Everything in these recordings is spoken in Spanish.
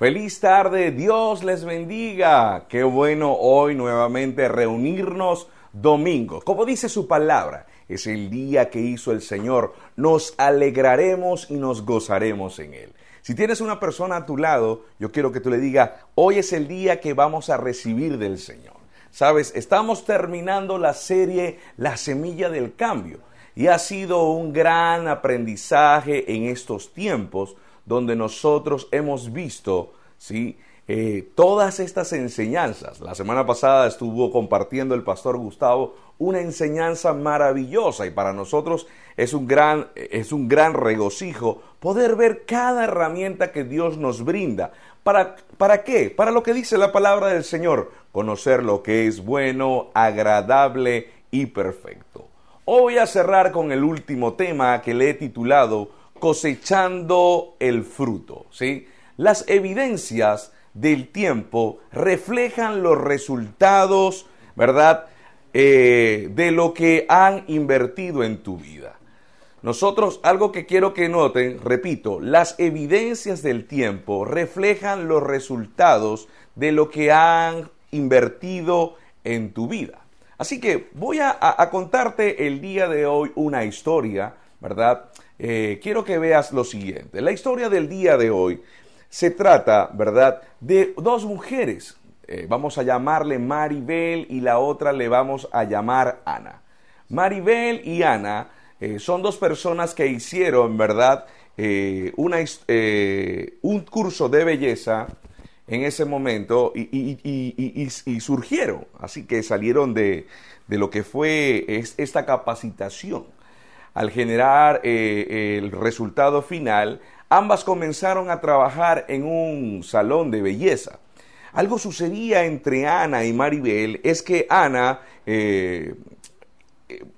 Feliz tarde, Dios les bendiga. Qué bueno hoy nuevamente reunirnos domingo. Como dice su palabra, es el día que hizo el Señor. Nos alegraremos y nos gozaremos en él. Si tienes una persona a tu lado, yo quiero que tú le digas, hoy es el día que vamos a recibir del Señor. Sabes, estamos terminando la serie La semilla del cambio y ha sido un gran aprendizaje en estos tiempos donde nosotros hemos visto, ¿sí? Eh, todas estas enseñanzas. La semana pasada estuvo compartiendo el pastor Gustavo una enseñanza maravillosa y para nosotros es un gran, es un gran regocijo poder ver cada herramienta que Dios nos brinda. ¿Para, ¿Para qué? Para lo que dice la palabra del Señor, conocer lo que es bueno, agradable y perfecto. Hoy voy a cerrar con el último tema que le he titulado cosechando el fruto. ¿sí? Las evidencias del tiempo reflejan los resultados, ¿verdad? Eh, de lo que han invertido en tu vida. Nosotros, algo que quiero que noten, repito, las evidencias del tiempo reflejan los resultados de lo que han invertido en tu vida. Así que voy a, a contarte el día de hoy una historia, ¿verdad? Eh, quiero que veas lo siguiente. La historia del día de hoy se trata, ¿verdad?, de dos mujeres. Eh, vamos a llamarle Maribel y la otra le vamos a llamar Ana. Maribel y Ana eh, son dos personas que hicieron, ¿verdad?, un curso de belleza en ese momento y, surgieron, así que salieron de, de lo que fue esta capacitación al generar eh, el resultado final, ambas comenzaron a trabajar en un salón de belleza. Algo sucedía entre Ana y Maribel, es que Ana eh,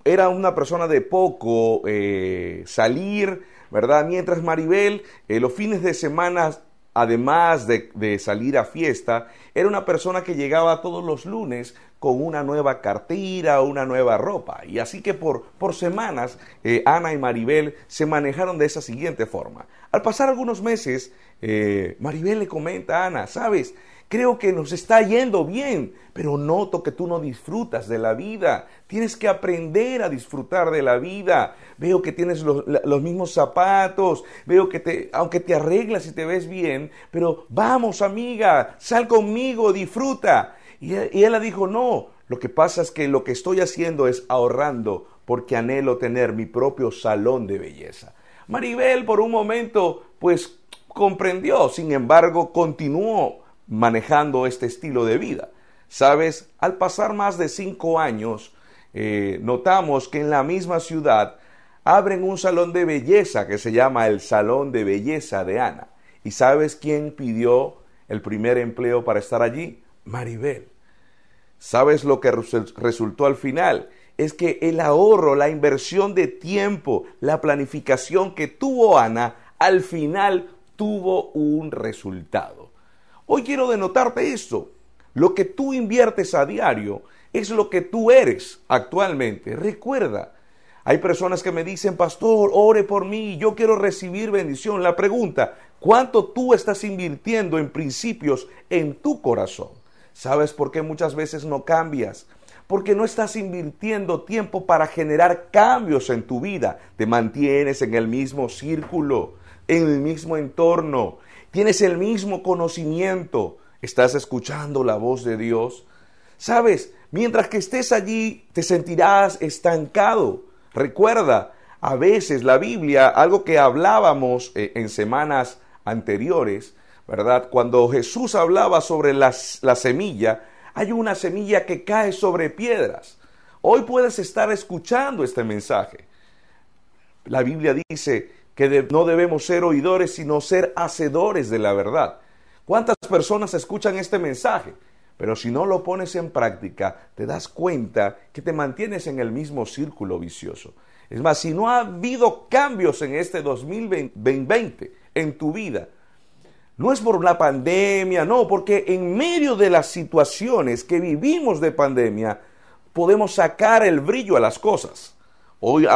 era una persona de poco eh, salir, ¿verdad? Mientras Maribel los fines de semana además de, salir a fiesta, era una persona que llegaba todos los lunes con una nueva cartera, una nueva ropa. Y así que por, por semanas eh, Ana y Maribel se manejaron de esa siguiente forma. Al pasar algunos meses, eh, Maribel le comenta a Ana, sabes, Creo que nos está yendo bien, pero noto que tú no disfrutas de la vida. Tienes que aprender a disfrutar de la vida. Veo que tienes los, mismos zapatos, veo que te, aunque te arreglas y te ves bien, pero vamos amiga, sal conmigo, disfruta. Y, y ella dijo, no, lo que pasa es que lo que estoy haciendo es ahorrando porque anhelo tener mi propio salón de belleza. Maribel por un momento pues comprendió, sin embargo continuó manejando este estilo de vida. Sabes, al pasar más de cinco años, eh, notamos que en la misma ciudad abren un salón de belleza que se llama el Salón de Belleza de Ana. ¿Y sabes quién pidió el primer empleo para estar allí? Maribel. ¿Sabes lo que resultó al final? Es que el ahorro, la inversión de tiempo, la planificación que tuvo Ana, al final tuvo un resultado. Hoy quiero denotarte esto. Lo que tú inviertes a diario es lo que tú eres actualmente. Recuerda, hay personas que me dicen, pastor, ore por mí, yo quiero recibir bendición. La pregunta, ¿cuánto tú estás invirtiendo en principios en tu corazón? ¿Sabes por qué muchas veces no cambias? Porque no estás invirtiendo tiempo para generar cambios en tu vida. Te mantienes en el mismo círculo, en el mismo entorno, tienes el mismo conocimiento, estás escuchando la voz de Dios. Sabes, mientras que estés allí te sentirás estancado. Recuerda, a veces la Biblia, algo que hablábamos eh, en semanas anteriores, ¿verdad? Cuando Jesús hablaba sobre la semilla, hay una semilla que cae sobre piedras. Hoy puedes estar escuchando este mensaje. La Biblia dice que no debemos ser oidores, sino ser hacedores de la verdad. ¿Cuántas personas escuchan este mensaje? Pero si no lo pones en práctica, te das cuenta que te mantienes en el mismo círculo vicioso. Es más, si no ha habido cambios en este 2020 en tu vida, no es por la pandemia, no, porque en medio de las situaciones que vivimos de pandemia, podemos sacar el brillo a las cosas. Hoy,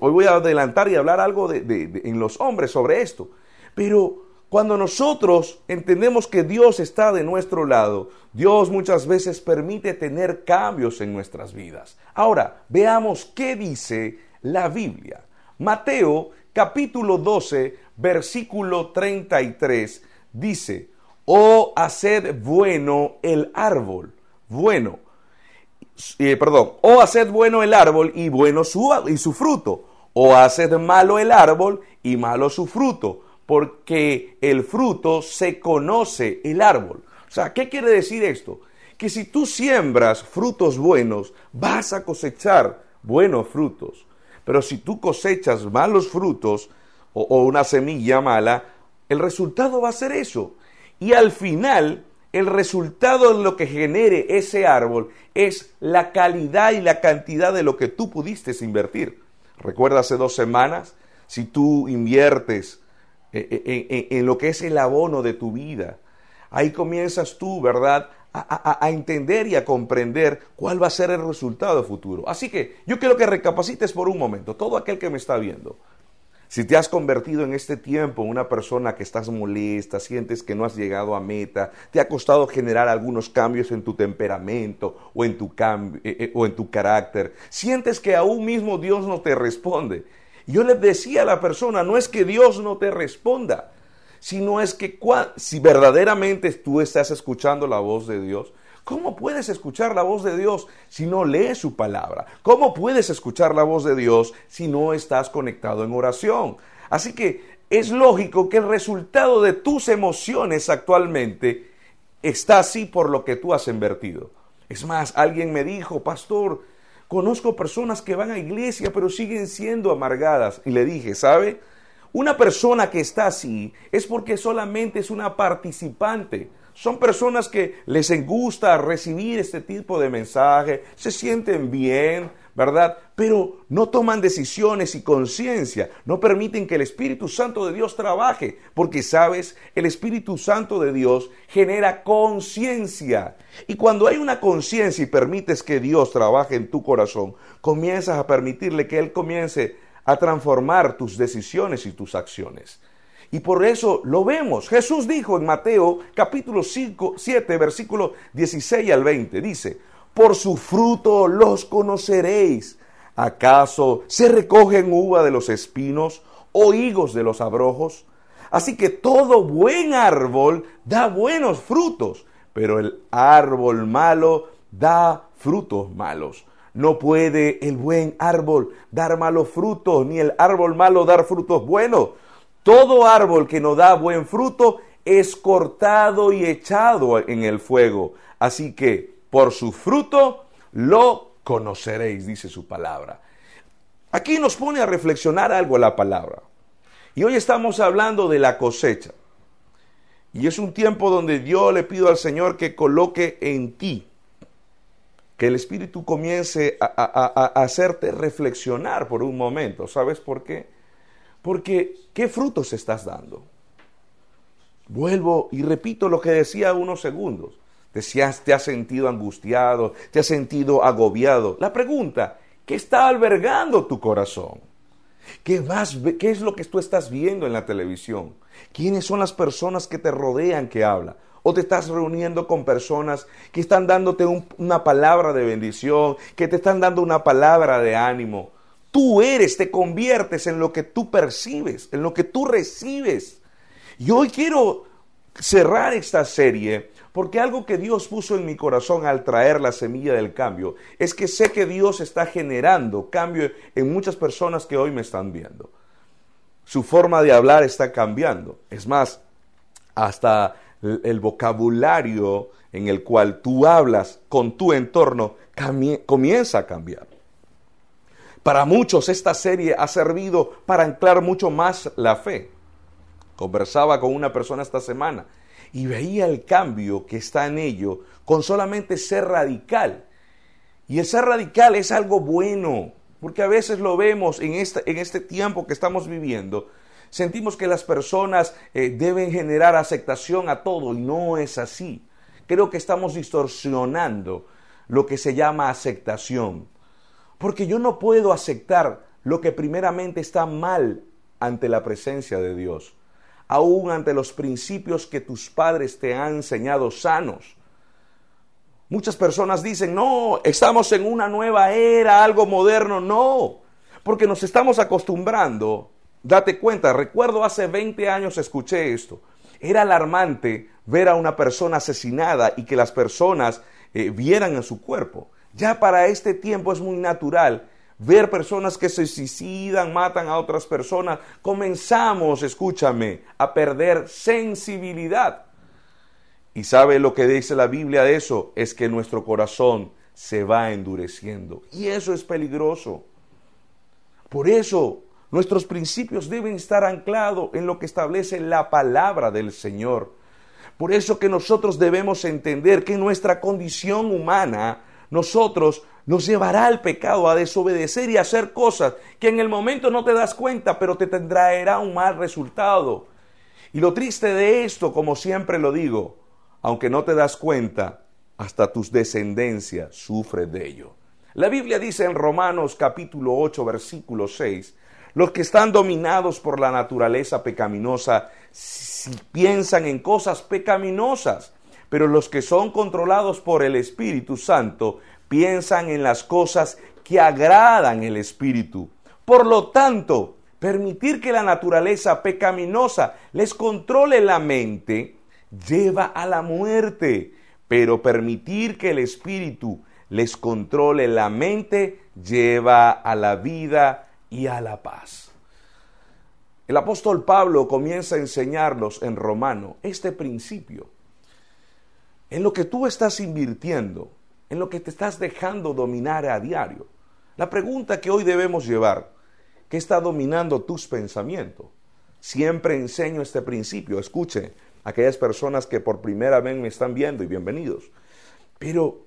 voy a adelantar y hablar algo de, en los hombres sobre esto. Pero Cuando nosotros entendemos que Dios está de nuestro lado, Dios muchas veces permite tener cambios en nuestras vidas. Ahora, veamos qué dice la Biblia. Mateo capítulo 12, versículo 33 dice, oh, haced bueno el árbol, bueno, eh, perdón, o haced bueno el árbol y bueno su, y su fruto, o haced malo el árbol y malo su fruto, porque el fruto se conoce el árbol. O sea, ¿qué quiere decir esto? Que si tú siembras frutos buenos, vas a cosechar buenos frutos. Pero si tú cosechas malos frutos o, o una semilla mala, el resultado va a ser eso. Y al final el resultado de lo que genere ese árbol es la calidad y la cantidad de lo que tú pudiste invertir. Recuerda hace dos semanas, si tú inviertes eh, eh, en, lo que es el abono de tu vida, ahí comienzas tú, ¿verdad? A, a, entender y a comprender cuál va a ser el resultado futuro. Así que yo quiero que recapacites por un momento, todo aquel que me está viendo. Si te has convertido en este tiempo en una persona que estás molesta, sientes que no has llegado a meta, te ha costado generar algunos cambios en tu temperamento o en tu, eh, eh, o en tu carácter, sientes que aún mismo Dios no te responde. Yo le decía a la persona, no es que Dios no te responda, sino es que si verdaderamente tú estás escuchando la voz de Dios, ¿Cómo puedes escuchar la voz de Dios si no lees su palabra? ¿Cómo puedes escuchar la voz de Dios si no estás conectado en oración? Así que es lógico que el resultado de tus emociones actualmente está así por lo que tú has invertido. Es más, alguien me dijo, pastor, conozco personas que van a iglesia pero siguen siendo amargadas. Y le dije, ¿sabe? Una persona que está así es porque solamente es una participante son personas que les gusta recibir este tipo de mensaje, se sienten bien, ¿verdad? Pero no toman decisiones y conciencia, no permiten que el Espíritu Santo de Dios trabaje, porque sabes, el Espíritu Santo de Dios genera conciencia. Y cuando hay una conciencia y permites que Dios trabaje en tu corazón, comienzas a permitirle que Él comience a transformar tus decisiones y tus acciones. Y por eso lo vemos. Jesús dijo en Mateo capítulo 5, 7, versículo 16 al 20, dice, por su fruto los conoceréis. ¿Acaso se recogen uva de los espinos o higos de los abrojos? Así que todo buen árbol da buenos frutos, pero el árbol malo da frutos malos. No puede el buen árbol dar malos frutos, ni el árbol malo dar frutos buenos todo árbol que no da buen fruto es cortado y echado en el fuego. Así que por su fruto lo conoceréis, dice su palabra. Aquí nos pone a reflexionar algo la palabra. Y hoy estamos hablando de la cosecha. Y es un tiempo donde yo le pido al Señor que coloque en ti, que el Espíritu comience a, a hacerte reflexionar por un momento. ¿Sabes por qué? Porque, ¿qué frutos estás dando? Vuelvo y repito lo que decía unos segundos. Te has sentido angustiado, te has sentido agobiado. La pregunta, ¿qué está albergando tu corazón? ¿Qué, vas, ¿Qué es lo que tú estás viendo en la televisión? ¿Quiénes son las personas que te rodean que hablan? ¿O te estás reuniendo con personas que están dándote una palabra de bendición, que te están dando una palabra de ánimo? Tú eres, te conviertes en lo que tú percibes, en lo que tú recibes. Y hoy quiero cerrar esta serie porque algo que Dios puso en mi corazón al traer la semilla del cambio es que sé que Dios está generando cambio en muchas personas que hoy me están viendo. Su forma de hablar está cambiando. Es más, hasta el vocabulario en el cual tú hablas con tu entorno comienza a cambiar. Para muchos esta serie ha servido para anclar mucho más la fe. Conversaba con una persona esta semana y veía el cambio que está en ello con solamente ser radical. Y el ser radical es algo bueno, porque a veces lo vemos en este, tiempo que estamos viviendo. Sentimos que las personas eh, deben generar aceptación a todo y no es así. Creo que estamos distorsionando lo que se llama aceptación. Porque yo no puedo aceptar lo que primeramente está mal ante la presencia de Dios. aún ante los principios que tus padres te han enseñado sanos. Muchas personas dicen, no, estamos en una nueva era, algo moderno. No, porque nos estamos acostumbrando. Date cuenta, recuerdo hace 20 años escuché esto. Era alarmante ver a una persona asesinada y que las personas eh, vieran en su cuerpo. Ya para este tiempo es muy natural ver personas que se suicidan, matan a otras personas. Comenzamos, escúchame, a perder sensibilidad. Y sabe lo que dice la Biblia de eso, es que nuestro corazón se va endureciendo. Y eso es peligroso. Por eso nuestros principios deben estar anclados en lo que establece la palabra del Señor. Por eso que nosotros debemos entender que nuestra condición humana, nosotros nos llevará al pecado, a desobedecer y a hacer cosas que en el momento no te das cuenta, pero te traerá un mal resultado. Y lo triste de esto, como siempre lo digo, aunque no te das cuenta, hasta tus descendencias sufren de ello. La Biblia dice en Romanos capítulo 8, versículo 6, los que están dominados por la naturaleza pecaminosa si piensan en cosas pecaminosas, pero los que son controlados por el Espíritu Santo piensan en las cosas que agradan el Espíritu. Por lo tanto, permitir que la naturaleza pecaminosa les controle la mente lleva a la muerte, pero permitir que el espíritu les controle la mente lleva a la vida y a la paz. El apóstol Pablo comienza a enseñarnos en Romano este principio. En lo que tú estás invirtiendo, en lo que te estás dejando dominar a diario. La pregunta que hoy debemos llevar, ¿qué está dominando tus pensamientos? Siempre enseño este principio. Escuche, aquellas personas que por primera vez me están viendo y bienvenidos. Pero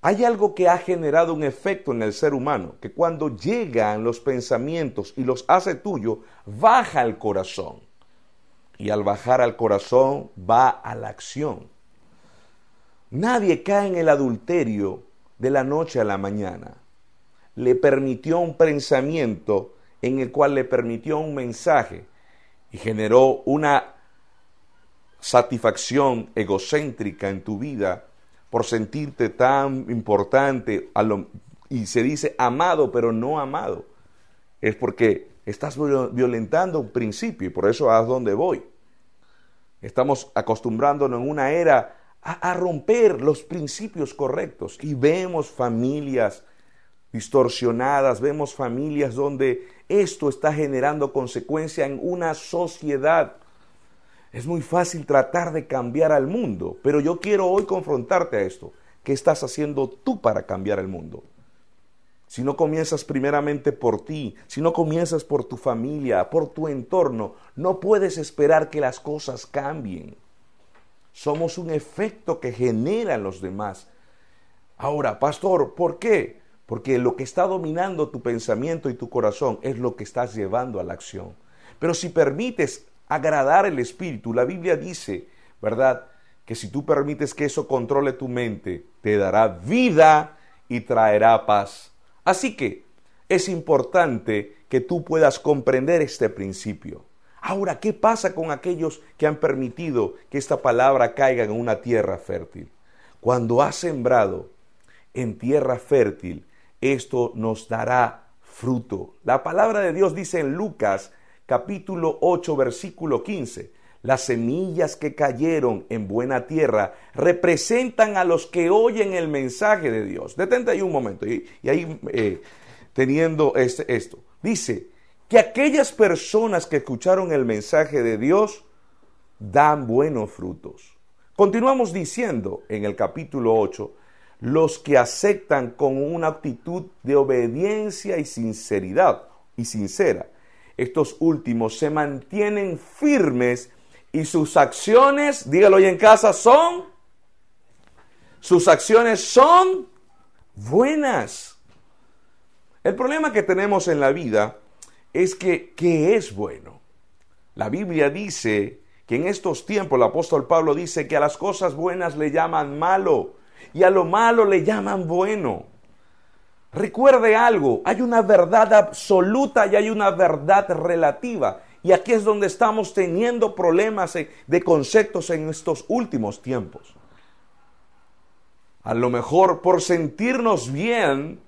hay algo que ha generado un efecto en el ser humano, que cuando llegan los pensamientos y los hace tuyo, baja al corazón. Y al bajar al corazón va a la acción. Nadie cae en el adulterio de la noche a la mañana. Le permitió un pensamiento en el cual le permitió un mensaje y generó una satisfacción egocéntrica en tu vida por sentirte tan importante y se dice amado pero no amado. Es porque estás violentando un principio y por eso a dónde voy. Estamos acostumbrándonos en una era a, romper los principios correctos y vemos familias distorsionadas, vemos familias donde esto está generando consecuencia en una sociedad es muy fácil tratar de cambiar al mundo, pero yo quiero hoy confrontarte a esto. ¿Qué estás haciendo tú para cambiar el mundo? Si no comienzas primeramente por ti, si no comienzas por tu familia, por tu entorno, no puedes esperar que las cosas cambien. Somos un efecto que generan los demás. Ahora, pastor, ¿por qué? Porque lo que está dominando tu pensamiento y tu corazón es lo que estás llevando a la acción. Pero si permites agradar el Espíritu. La Biblia dice, ¿verdad? Que si tú permites que eso controle tu mente, te dará vida y traerá paz. Así que es importante que tú puedas comprender este principio. Ahora, ¿qué pasa con aquellos que han permitido que esta palabra caiga en una tierra fértil? Cuando has sembrado en tierra fértil, esto nos dará fruto. La palabra de Dios dice en Lucas capítulo 8, versículo 15. Las semillas que cayeron en buena tierra representan a los que oyen el mensaje de Dios. Detente ahí un momento y, ahí eh, teniendo este, esto. Dice que aquellas personas que escucharon el mensaje de Dios dan buenos frutos. Continuamos diciendo en el capítulo 8, los que aceptan con una actitud de obediencia y sinceridad y sincera estos últimos se mantienen firmes y sus acciones, dígalo hoy en casa, son, sus acciones son buenas. El problema que tenemos en la vida es que, ¿qué es bueno? La Biblia dice que en estos tiempos el apóstol Pablo dice que a las cosas buenas le llaman malo y a lo malo le llaman bueno. Recuerde algo, hay una verdad absoluta y hay una verdad relativa. Y aquí es donde estamos teniendo problemas de conceptos en estos últimos tiempos. A lo mejor por sentirnos bien,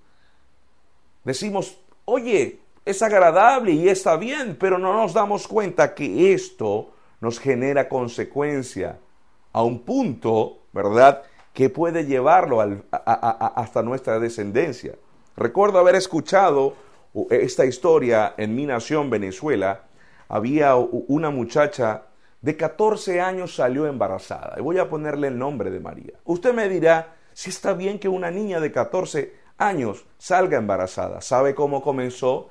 decimos, oye, es agradable y está bien, pero no nos damos cuenta que esto nos genera consecuencia a un punto, ¿verdad?, que puede llevarlo hasta nuestra descendencia. Recuerdo haber escuchado esta historia en mi nación, Venezuela. Había una muchacha de 14 años salió embarazada. Y voy a ponerle el nombre de María. Usted me dirá si está bien que una niña de 14 años salga embarazada. ¿Sabe cómo comenzó?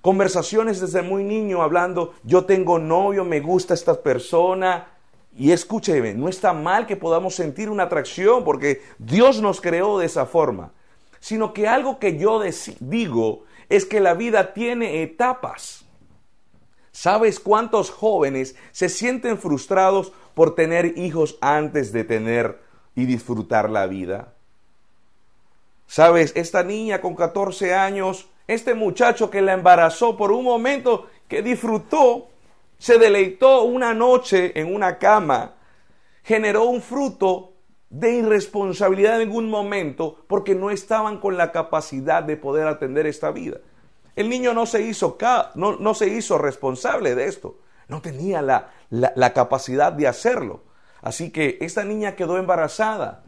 Conversaciones desde muy niño hablando, yo tengo novio, me gusta esta persona. Y escúcheme, no está mal que podamos sentir una atracción porque Dios nos creó de esa forma, sino que algo que yo digo es que la vida tiene etapas. ¿Sabes cuántos jóvenes se sienten frustrados por tener hijos antes de tener y disfrutar la vida? ¿Sabes? Esta niña con 14 años, este muchacho que la embarazó por un momento que disfrutó, se deleitó una noche en una cama, generó un fruto de irresponsabilidad en un momento porque no estaban con la capacidad de poder atender esta vida. El niño no se hizo, no, no se hizo responsable de esto, no tenía la, la capacidad de hacerlo. Así que esta niña quedó embarazada.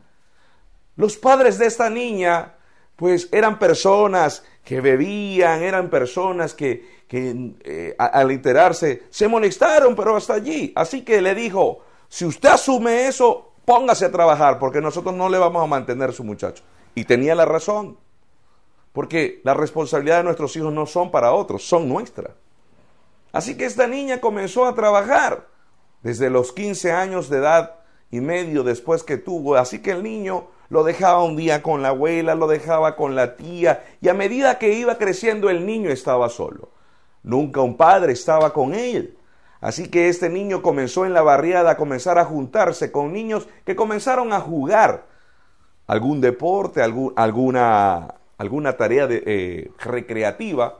Los padres de esta niña, pues eran personas que bebían, eran personas que, que eh, al enterarse se molestaron, pero hasta allí. Así que le dijo, si usted asume eso, póngase a trabajar porque nosotros no le vamos a mantener a su muchacho. Y tenía la razón, porque la responsabilidad de nuestros hijos no son para otros, son nuestras. Así que esta niña comenzó a trabajar desde los 15 años de edad y medio después que tuvo. Así que el niño lo dejaba un día con la abuela, lo dejaba con la tía, y a medida que iba creciendo el niño estaba solo. Nunca un padre estaba con él. Así que este niño comenzó en la barriada a comenzar a juntarse con niños que comenzaron a jugar algún deporte, alguna, alguna tarea eh, recreativa,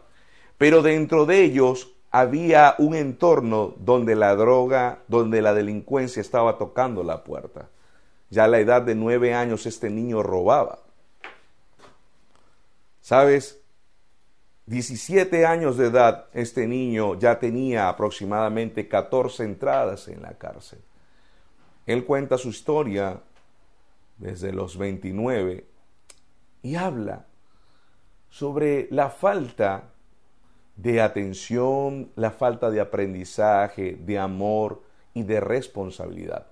pero dentro de ellos había un entorno donde la droga, donde la delincuencia estaba tocando la puerta. Ya a la edad de nueve años este niño robaba. ¿Sabes? 17 años de edad, este niño ya tenía aproximadamente 14 entradas en la cárcel. Él cuenta su historia desde los 29 y habla sobre la falta de atención, la falta de aprendizaje, de amor y de responsabilidad.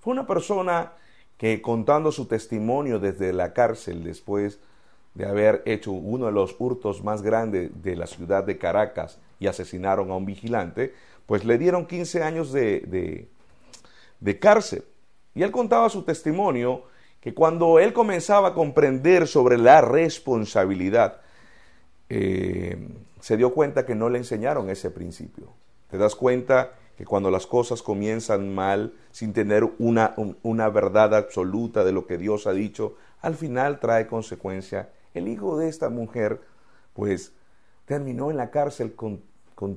Fue una persona que contando su testimonio desde la cárcel después de haber hecho uno de los hurtos más grandes de la ciudad de Caracas y asesinaron a un vigilante, pues le dieron 15 años de, de, cárcel. Y él contaba su testimonio que cuando él comenzaba a comprender sobre la responsabilidad, eh, se dio cuenta que no le enseñaron ese principio. Te das cuenta que cuando las cosas comienzan mal, sin tener una, una verdad absoluta de lo que Dios ha dicho, al final trae consecuencia el hijo de esta mujer, pues, terminó en la cárcel con,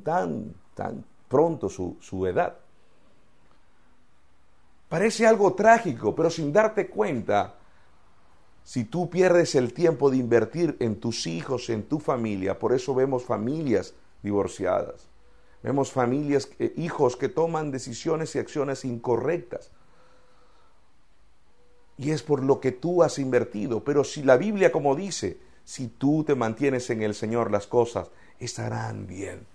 tan, tan pronto su, su edad. Parece algo trágico, pero sin darte cuenta, si tú pierdes el tiempo de invertir en tus hijos, en tu familia, por eso vemos familias divorciadas, vemos familias, eh, hijos que toman decisiones y acciones incorrectas. Y es por lo que tú has invertido. Pero si la Biblia, como dice, si tú te mantienes en el Señor, las cosas estarán bien.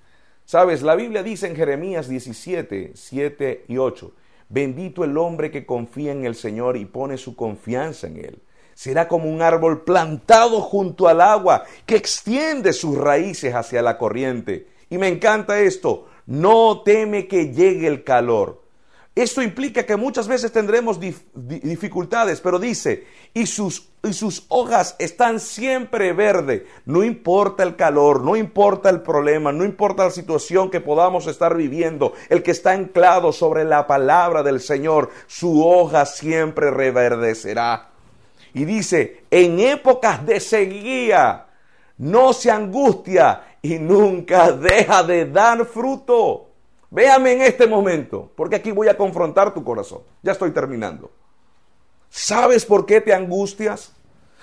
Sabes, la Biblia dice en Jeremías 17, 7 y 8, bendito el hombre que confía en el Señor y pone su confianza en Él. Será como un árbol plantado junto al agua que extiende sus raíces hacia la corriente. Y me encanta esto, no teme que llegue el calor esto implica que muchas veces tendremos dificultades, pero dice, y sus, y sus hojas están siempre verde. No importa el calor, no importa el problema, no importa la situación que podamos estar viviendo, el que está anclado sobre la palabra del Señor, su hoja siempre reverdecerá. Y dice, en épocas de sequía, no se angustia y nunca deja de dar fruto. Véame en este momento, porque aquí voy a confrontar tu corazón. Ya estoy terminando. ¿Sabes por qué te angustias?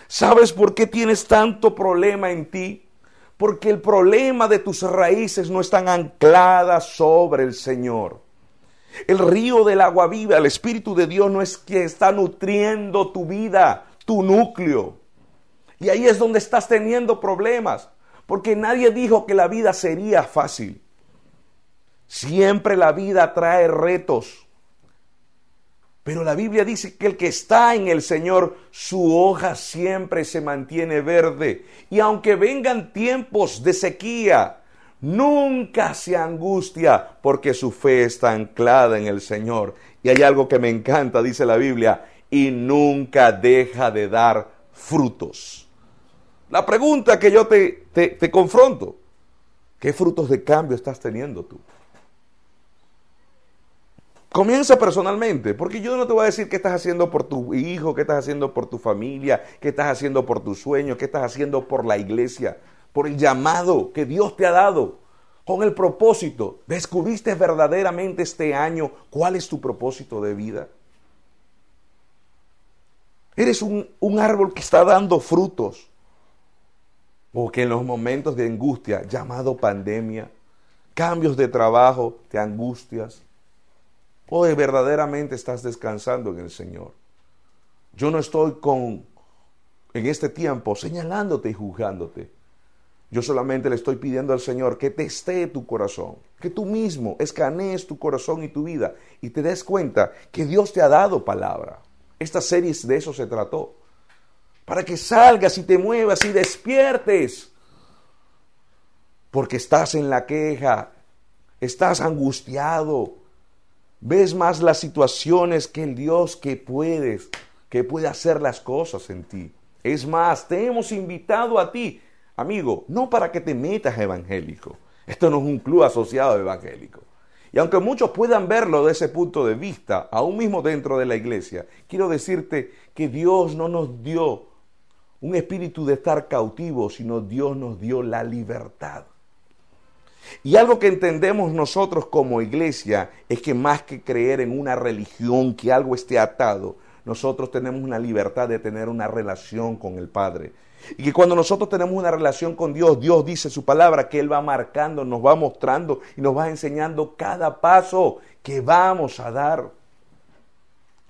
¿Sabes por qué tienes tanto problema en ti? Porque el problema de tus raíces no están ancladas sobre el Señor. El río del agua viva, el Espíritu de Dios no es que está nutriendo tu vida, tu núcleo. Y ahí es donde estás teniendo problemas, porque nadie dijo que la vida sería fácil. Siempre la vida trae retos. Pero la Biblia dice que el que está en el Señor, su hoja siempre se mantiene verde. Y aunque vengan tiempos de sequía, nunca se angustia porque su fe está anclada en el Señor. Y hay algo que me encanta, dice la Biblia, y nunca deja de dar frutos. La pregunta que yo te, te, te confronto, ¿qué frutos de cambio estás teniendo tú? Comienza personalmente, porque yo no te voy a decir qué estás haciendo por tu hijo, qué estás haciendo por tu familia, qué estás haciendo por tu sueño, qué estás haciendo por la iglesia, por el llamado que Dios te ha dado, con el propósito. ¿Descubriste verdaderamente este año cuál es tu propósito de vida? Eres un, un árbol que está dando frutos, porque en los momentos de angustia, llamado pandemia, cambios de trabajo, te angustias Hoy verdaderamente estás descansando en el Señor. Yo no estoy con, en este tiempo, señalándote y juzgándote. Yo solamente le estoy pidiendo al Señor que te esté tu corazón, que tú mismo escanees tu corazón y tu vida y te des cuenta que Dios te ha dado palabra. Esta serie de eso se trató. Para que salgas y te muevas y despiertes. Porque estás en la queja, estás angustiado, Ves más las situaciones que el Dios que puedes, que puede hacer las cosas en ti. Es más, te hemos invitado a ti, amigo, no para que te metas evangélico. Esto no es un club asociado evangélico. Y aunque muchos puedan verlo de ese punto de vista, aún mismo dentro de la iglesia, quiero decirte que Dios no nos dio un espíritu de estar cautivos, sino Dios nos dio la libertad. Y algo que entendemos nosotros como iglesia es que más que creer en una religión, que algo esté atado, nosotros tenemos una libertad de tener una relación con el Padre. Y que cuando nosotros tenemos una relación con Dios, Dios dice su palabra que Él va marcando, nos va mostrando y nos va enseñando cada paso que vamos a dar.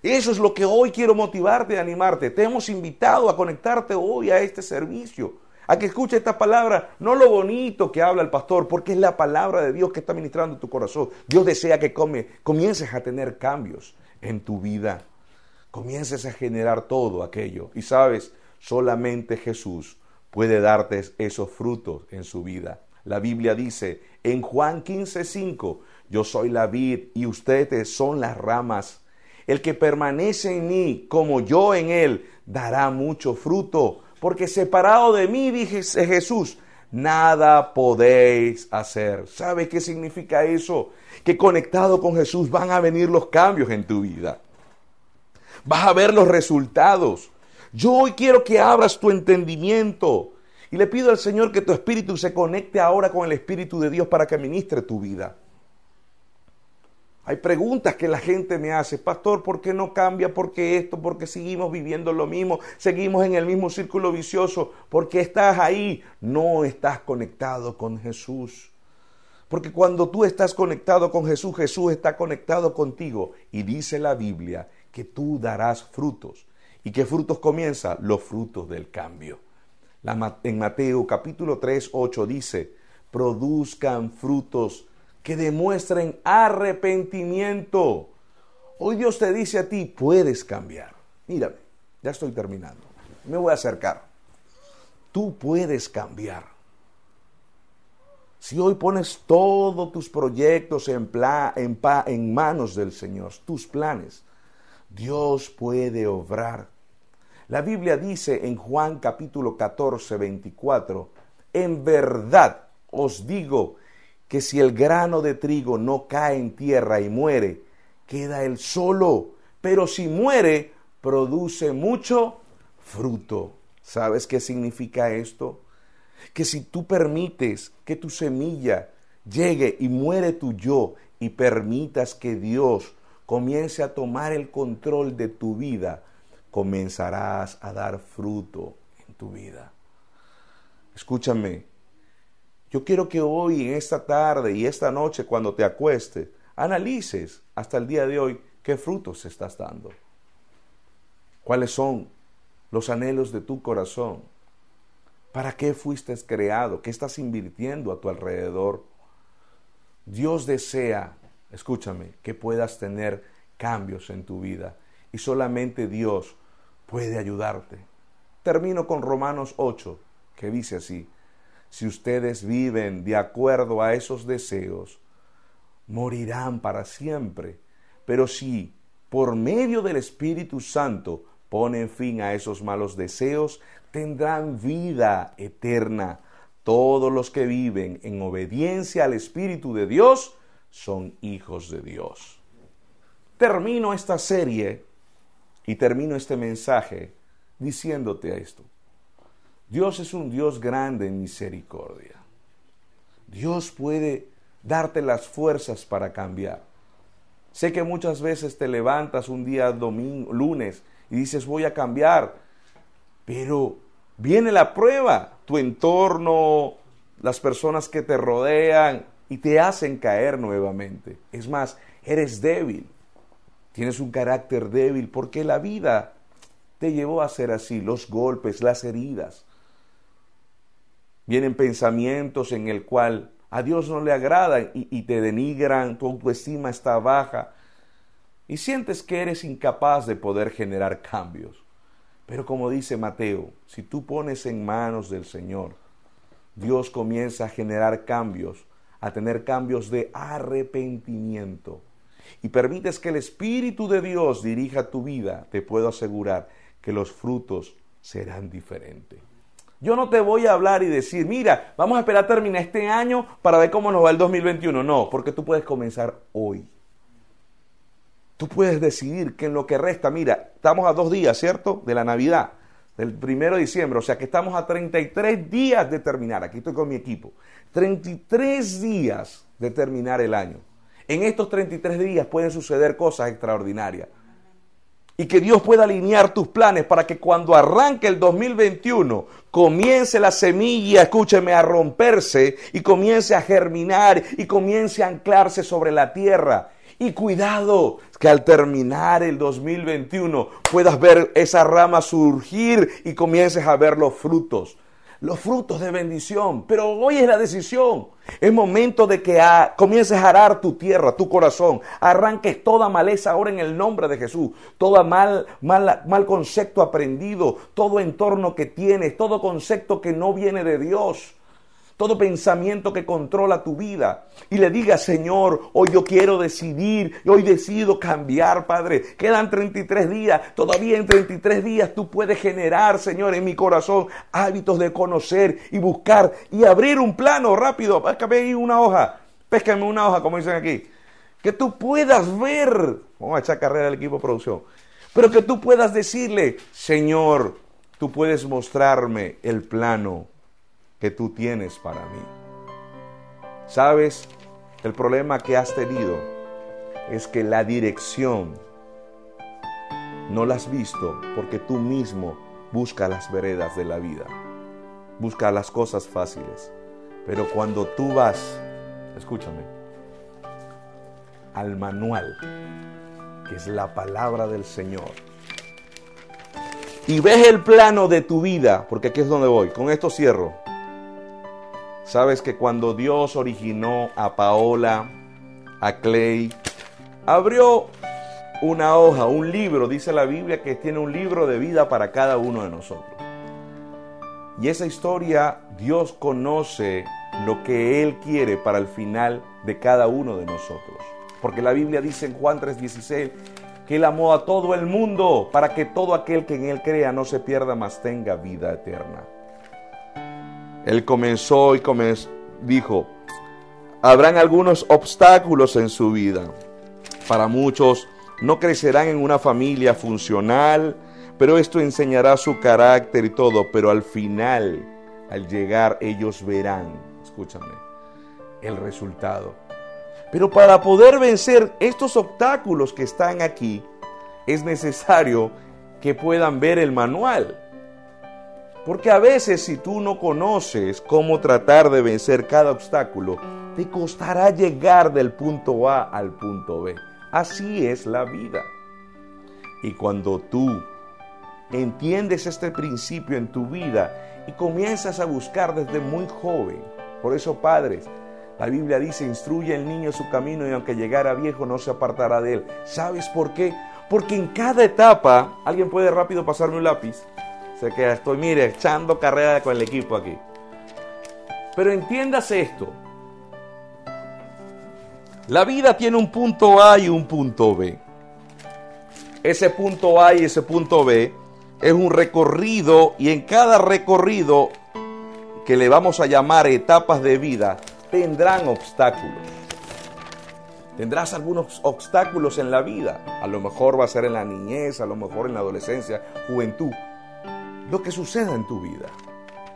Eso es lo que hoy quiero motivarte y animarte. Te hemos invitado a conectarte hoy a este servicio a que escuche esta palabra, no lo bonito que habla el pastor, porque es la palabra de Dios que está ministrando tu corazón. Dios desea que come, comiences a tener cambios en tu vida, comiences a generar todo aquello. Y sabes, solamente Jesús puede darte esos frutos en su vida. La Biblia dice en Juan 15:5, yo soy la vid y ustedes son las ramas. El que permanece en mí como yo en él dará mucho fruto porque separado de mí, dije Jesús, nada podéis hacer. ¿Sabe qué significa eso? Que conectado con Jesús van a venir los cambios en tu vida. Vas a ver los resultados. Yo hoy quiero que abras tu entendimiento y le pido al Señor que tu espíritu se conecte ahora con el Espíritu de Dios para que ministre tu vida. Hay preguntas que la gente me hace, pastor, ¿por qué no cambia? ¿Por qué esto? ¿Por qué seguimos viviendo lo mismo? Seguimos en el mismo círculo vicioso. ¿Por qué estás ahí? No estás conectado con Jesús. Porque cuando tú estás conectado con Jesús, Jesús está conectado contigo. Y dice la Biblia que tú darás frutos. ¿Y qué frutos comienza? Los frutos del cambio. en Mateo capítulo 3, 8 dice, produzcan frutos que demuestren arrepentimiento. Hoy Dios te dice a ti, puedes cambiar. Mírame, ya estoy terminando. Me voy a acercar. Tú puedes cambiar. Si hoy pones todos tus proyectos en, en, en manos del Señor, tus planes, Dios puede obrar. La Biblia dice en Juan capítulo 14, 24, en verdad os digo que si el grano de trigo no cae en tierra y muere, queda él solo, pero si muere, produce mucho fruto. ¿Sabes qué significa esto? que si tú permites que tu semilla llegue y muere tu yo y permitas que Dios comience a tomar el control de tu vida, comenzarás a dar fruto en tu vida. Escúchame, yo quiero que hoy, en esta tarde y esta noche, cuando te acuestes, analices hasta el día de hoy qué frutos estás dando. ¿Cuáles son los anhelos de tu corazón? ¿Para qué fuiste creado? ¿Qué estás invirtiendo a tu alrededor? Dios desea, escúchame, que puedas tener cambios en tu vida y solamente Dios puede ayudarte. Termino con Romanos 8, que dice así, si ustedes viven de acuerdo a esos deseos, morirán para siempre. Pero si por medio del Espíritu Santo ponen fin a esos malos deseos, tendrán vida eterna. Todos los que viven en obediencia al Espíritu de Dios son hijos de Dios. Termino esta serie y termino este mensaje diciéndote esto. Dios es un Dios grande en misericordia. Dios puede darte las fuerzas para cambiar. Sé que muchas veces te levantas un día domingo, lunes y dices voy a cambiar, pero viene la prueba, tu entorno, las personas que te rodean y te hacen caer nuevamente. Es más, eres débil, tienes un carácter débil porque la vida te llevó a ser así, los golpes, las heridas. Vienen pensamientos en el cual a Dios no le agradan y, y te denigran, tu autoestima está baja y sientes que eres incapaz de poder generar cambios. Pero como dice Mateo, si tú pones en manos del Señor, Dios comienza a generar cambios, a tener cambios de arrepentimiento. Y permites que el Espíritu de Dios dirija tu vida, te puedo asegurar que los frutos serán diferentes. Yo no te voy a hablar y decir, mira, vamos a esperar a terminar este año para ver cómo nos va el 2021. No, porque tú puedes comenzar hoy. Tú puedes decidir que en lo que resta, mira, estamos a dos días, ¿cierto? De la Navidad, del primero de diciembre, o sea que estamos a 33 días de terminar. Aquí estoy con mi equipo. 33 días de terminar el año. En estos 33 días pueden suceder cosas extraordinarias. Y que Dios pueda alinear tus planes para que cuando arranque el 2021 comience la semilla, escúcheme, a romperse y comience a germinar y comience a anclarse sobre la tierra y cuidado, que al terminar el 2021 puedas ver esa rama surgir y comiences a ver los frutos. Los frutos de bendición. Pero hoy es la decisión. Es momento de que comiences a arar tu tierra, tu corazón. Arranques toda maleza ahora en el nombre de Jesús. Todo mal, mal, mal concepto aprendido. Todo entorno que tienes. Todo concepto que no viene de Dios todo pensamiento que controla tu vida y le diga, Señor, hoy yo quiero decidir, hoy decido cambiar, Padre. Quedan 33 días, todavía en 33 días tú puedes generar, Señor, en mi corazón hábitos de conocer y buscar y abrir un plano rápido. Péscame ahí una hoja, péscame una hoja, como dicen aquí. Que tú puedas ver, vamos a echar carrera al equipo de producción, pero que tú puedas decirle, Señor, tú puedes mostrarme el plano que tú tienes para mí. ¿Sabes? El problema que has tenido es que la dirección no la has visto porque tú mismo buscas las veredas de la vida, busca las cosas fáciles. Pero cuando tú vas, escúchame, al manual, que es la palabra del Señor, y ves el plano de tu vida, porque aquí es donde voy, con esto cierro, Sabes que cuando Dios originó a Paola, a Clay, abrió una hoja, un libro, dice la Biblia que tiene un libro de vida para cada uno de nosotros. Y esa historia Dios conoce lo que Él quiere para el final de cada uno de nosotros. Porque la Biblia dice en Juan 3:16 que Él amó a todo el mundo para que todo aquel que en Él crea no se pierda, mas tenga vida eterna. Él comenzó y dijo, habrán algunos obstáculos en su vida. Para muchos no crecerán en una familia funcional, pero esto enseñará su carácter y todo, pero al final al llegar ellos verán, escúchame, el resultado. Pero para poder vencer estos obstáculos que están aquí, es necesario que puedan ver el manual. Porque a veces si tú no conoces cómo tratar de vencer cada obstáculo, te costará llegar del punto A al punto B. Así es la vida. Y cuando tú entiendes este principio en tu vida y comienzas a buscar desde muy joven, por eso padres, la Biblia dice, instruye al niño su camino y aunque llegara viejo no se apartará de él. ¿Sabes por qué? Porque en cada etapa, alguien puede rápido pasarme un lápiz, que estoy, mire, echando carrera con el equipo aquí. Pero entiéndase esto, la vida tiene un punto A y un punto B. Ese punto A y ese punto B es un recorrido y en cada recorrido que le vamos a llamar etapas de vida tendrán obstáculos. Tendrás algunos obstáculos en la vida. A lo mejor va a ser en la niñez, a lo mejor en la adolescencia, juventud. Lo que suceda en tu vida.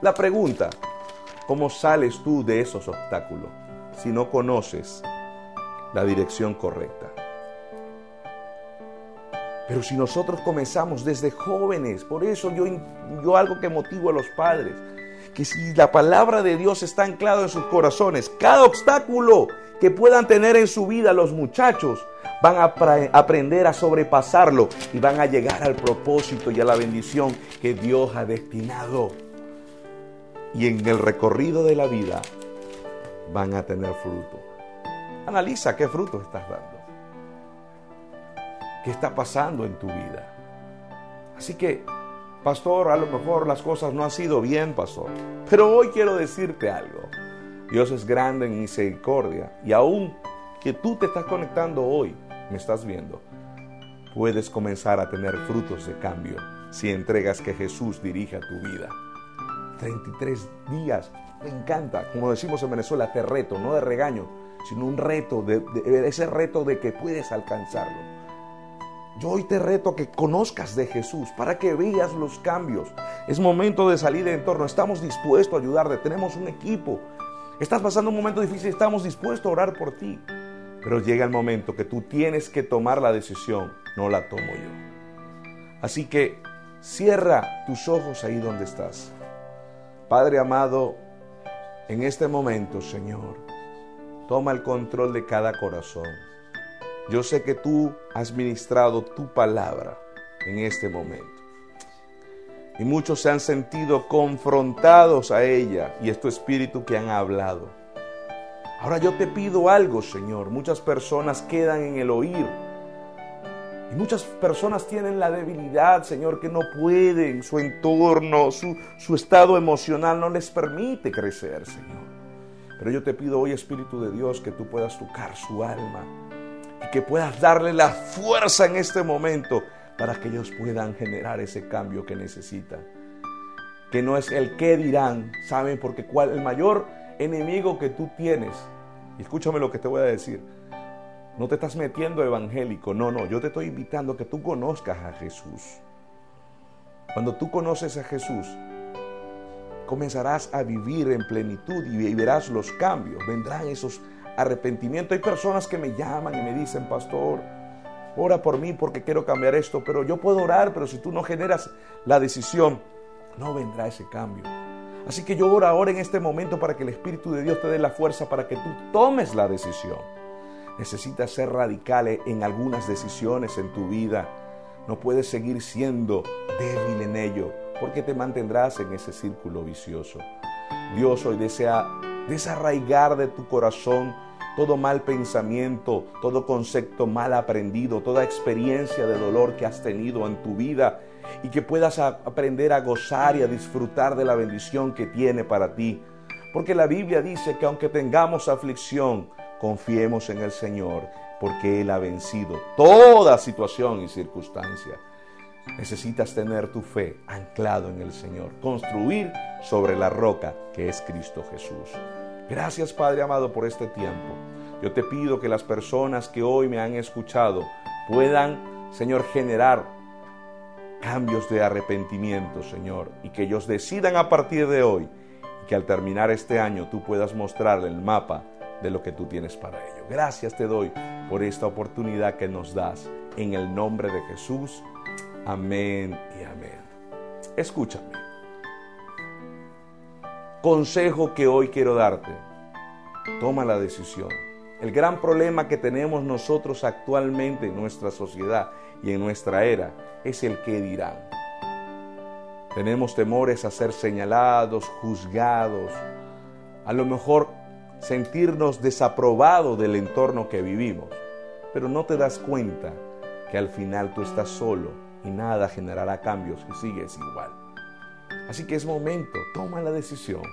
La pregunta, ¿cómo sales tú de esos obstáculos si no conoces la dirección correcta. Pero si nosotros comenzamos desde jóvenes, por eso yo, yo algo que motivo a los padres, que si la palabra de Dios está anclada en sus corazones, cada obstáculo que puedan tener en su vida los muchachos van a aprender a sobrepasarlo y van a llegar al propósito y a la bendición que Dios ha destinado. Y en el recorrido de la vida van a tener fruto. Analiza qué frutos estás dando. ¿Qué está pasando en tu vida? Así que, pastor, a lo mejor las cosas no han sido bien, pastor. Pero hoy quiero decirte algo. Dios es grande en misericordia. Y aún que tú te estás conectando hoy, me estás viendo, puedes comenzar a tener frutos de cambio si entregas que Jesús dirija tu vida. 33 días, me encanta. Como decimos en Venezuela, te reto, no de regaño sino un reto, de, ese reto de que puedes alcanzarlo. Yo hoy te reto que conozcas de Jesús para que veas los cambios. Es momento de salir de entorno. Estamos dispuestos a ayudarte. Tenemos un equipo. Estás pasando un momento difícil. Estamos dispuestos a orar por ti. Pero llega el momento que tú tienes que tomar la decisión. No la tomo yo. Así que cierra tus ojos ahí donde estás. Padre amado, en este momento, Señor, Toma el control de cada corazón. Yo sé que tú has ministrado tu palabra en este momento. Y muchos se han sentido confrontados a ella y es tu espíritu que han hablado. Ahora yo te pido algo, Señor. Muchas personas quedan en el oír. Y muchas personas tienen la debilidad, Señor, que no pueden, su entorno, su, su estado emocional no les permite crecer, Señor. Pero yo te pido hoy, Espíritu de Dios, que tú puedas tocar su alma y que puedas darle la fuerza en este momento para que ellos puedan generar ese cambio que necesitan. Que no es el qué dirán, ¿saben? Porque cuál, el mayor enemigo que tú tienes, escúchame lo que te voy a decir, no te estás metiendo evangélico, no, no, yo te estoy invitando a que tú conozcas a Jesús. Cuando tú conoces a Jesús, comenzarás a vivir en plenitud y verás los cambios. Vendrán esos arrepentimientos. Hay personas que me llaman y me dicen, pastor, ora por mí porque quiero cambiar esto, pero yo puedo orar, pero si tú no generas la decisión, no vendrá ese cambio. Así que yo oro ahora en este momento para que el Espíritu de Dios te dé la fuerza para que tú tomes la decisión. Necesitas ser radical en algunas decisiones en tu vida. No puedes seguir siendo débil en ello porque te mantendrás en ese círculo vicioso. Dios hoy desea desarraigar de tu corazón todo mal pensamiento, todo concepto mal aprendido, toda experiencia de dolor que has tenido en tu vida y que puedas aprender a gozar y a disfrutar de la bendición que tiene para ti. Porque la Biblia dice que aunque tengamos aflicción, confiemos en el Señor, porque Él ha vencido toda situación y circunstancia. Necesitas tener tu fe anclado en el Señor, construir sobre la roca que es Cristo Jesús. Gracias Padre amado por este tiempo. Yo te pido que las personas que hoy me han escuchado puedan, Señor, generar cambios de arrepentimiento, Señor, y que ellos decidan a partir de hoy que al terminar este año tú puedas mostrarle el mapa de lo que tú tienes para ello. Gracias te doy por esta oportunidad que nos das en el nombre de Jesús. Amén y amén. Escúchame. Consejo que hoy quiero darte. Toma la decisión. El gran problema que tenemos nosotros actualmente en nuestra sociedad y en nuestra era es el que dirán. Tenemos temores a ser señalados, juzgados, a lo mejor sentirnos desaprobados del entorno que vivimos, pero no te das cuenta que al final tú estás solo y nada generará cambios si sigues igual. Así que es momento, toma la decisión.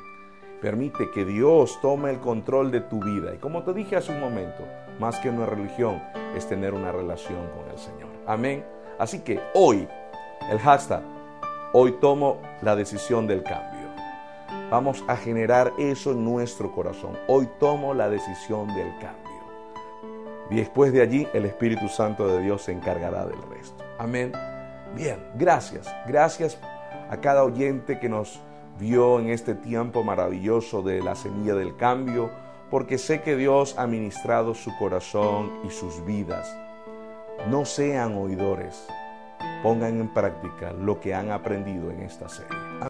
Permite que Dios tome el control de tu vida. Y como te dije hace un momento, más que una religión es tener una relación con el Señor. Amén. Así que hoy, el hashtag, hoy tomo la decisión del cambio. Vamos a generar eso en nuestro corazón. Hoy tomo la decisión del cambio. Y después de allí, el Espíritu Santo de Dios se encargará del resto. Amén. Bien, gracias. Gracias a cada oyente que nos vio en este tiempo maravilloso de la semilla del cambio, porque sé que Dios ha ministrado su corazón y sus vidas. No sean oidores, pongan en práctica lo que han aprendido en esta serie.